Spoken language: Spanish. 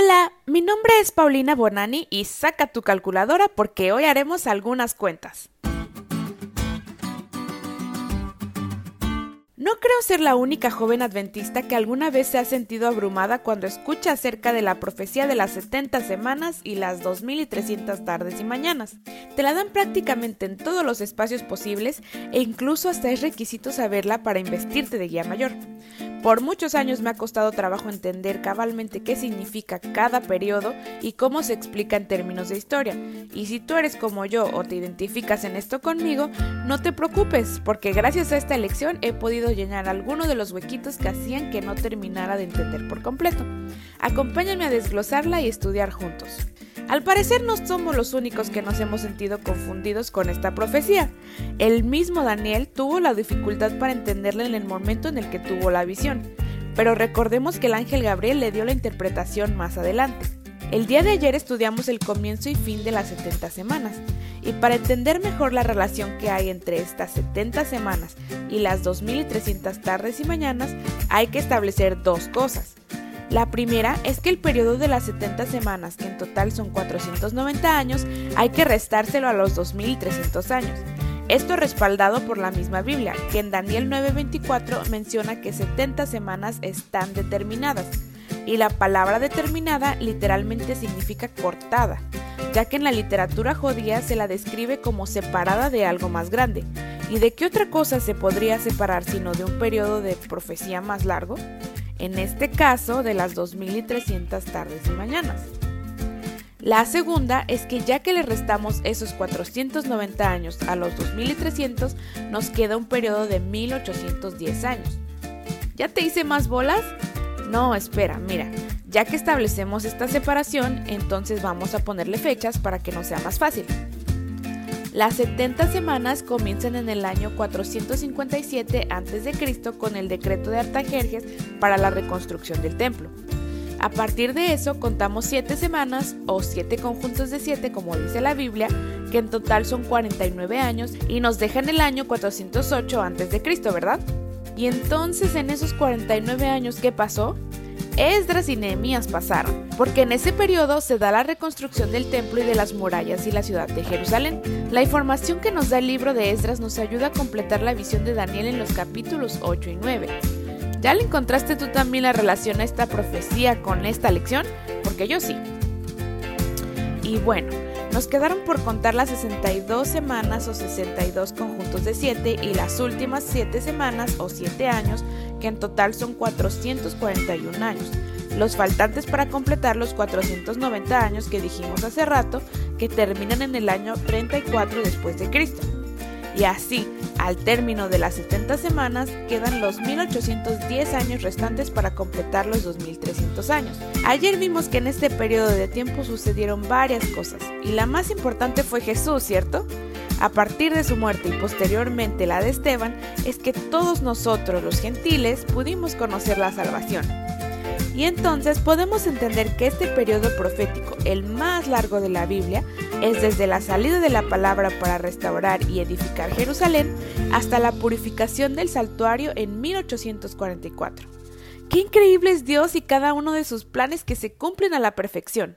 Hola, mi nombre es Paulina Bonani y saca tu calculadora porque hoy haremos algunas cuentas. No creo ser la única joven adventista que alguna vez se ha sentido abrumada cuando escucha acerca de la profecía de las 70 semanas y las 2300 tardes y mañanas. Te la dan prácticamente en todos los espacios posibles e incluso hasta es requisito saberla para investirte de guía mayor. Por muchos años me ha costado trabajo entender cabalmente qué significa cada periodo y cómo se explica en términos de historia. Y si tú eres como yo o te identificas en esto conmigo, no te preocupes, porque gracias a esta elección he podido llenar algunos de los huequitos que hacían que no terminara de entender por completo. Acompáñame a desglosarla y estudiar juntos. Al parecer no somos los únicos que nos hemos sentido confundidos con esta profecía. El mismo Daniel tuvo la dificultad para entenderla en el momento en el que tuvo la visión, pero recordemos que el ángel Gabriel le dio la interpretación más adelante. El día de ayer estudiamos el comienzo y fin de las 70 semanas, y para entender mejor la relación que hay entre estas 70 semanas y las 2300 tardes y mañanas, hay que establecer dos cosas. La primera es que el periodo de las 70 semanas, que en total son 490 años, hay que restárselo a los 2300 años. Esto respaldado por la misma Biblia, que en Daniel 9:24 menciona que 70 semanas están determinadas, y la palabra determinada literalmente significa cortada, ya que en la literatura judía se la describe como separada de algo más grande. ¿Y de qué otra cosa se podría separar sino de un periodo de profecía más largo? En este caso de las 2300 tardes y mañanas. La segunda es que ya que le restamos esos 490 años a los 2300, nos queda un periodo de 1810 años. ¿Ya te hice más bolas? No, espera, mira, ya que establecemos esta separación, entonces vamos a ponerle fechas para que nos sea más fácil. Las 70 semanas comienzan en el año 457 a.C. con el decreto de Artajerjes para la reconstrucción del templo. A partir de eso contamos 7 semanas o 7 conjuntos de 7 como dice la Biblia, que en total son 49 años y nos dejan el año 408 a.C., ¿verdad? Y entonces en esos 49 años, ¿qué pasó? Esdras y Nehemías pasaron, porque en ese periodo se da la reconstrucción del templo y de las murallas y la ciudad de Jerusalén. La información que nos da el libro de Esdras nos ayuda a completar la visión de Daniel en los capítulos 8 y 9. ¿Ya le encontraste tú también la relación a esta profecía con esta lección? Porque yo sí. Y bueno, nos quedaron por contar las 62 semanas o 62 conjuntos de 7 y las últimas 7 semanas o 7 años que en total son 441 años. Los faltantes para completar los 490 años que dijimos hace rato, que terminan en el año 34 después de Cristo. Y así, al término de las 70 semanas, quedan los 1810 años restantes para completar los 2300 años. Ayer vimos que en este periodo de tiempo sucedieron varias cosas, y la más importante fue Jesús, ¿cierto? A partir de su muerte y posteriormente la de Esteban, es que todos nosotros los gentiles pudimos conocer la salvación. Y entonces podemos entender que este periodo profético, el más largo de la Biblia, es desde la salida de la palabra para restaurar y edificar Jerusalén hasta la purificación del santuario en 1844. Qué increíble es Dios y cada uno de sus planes que se cumplen a la perfección.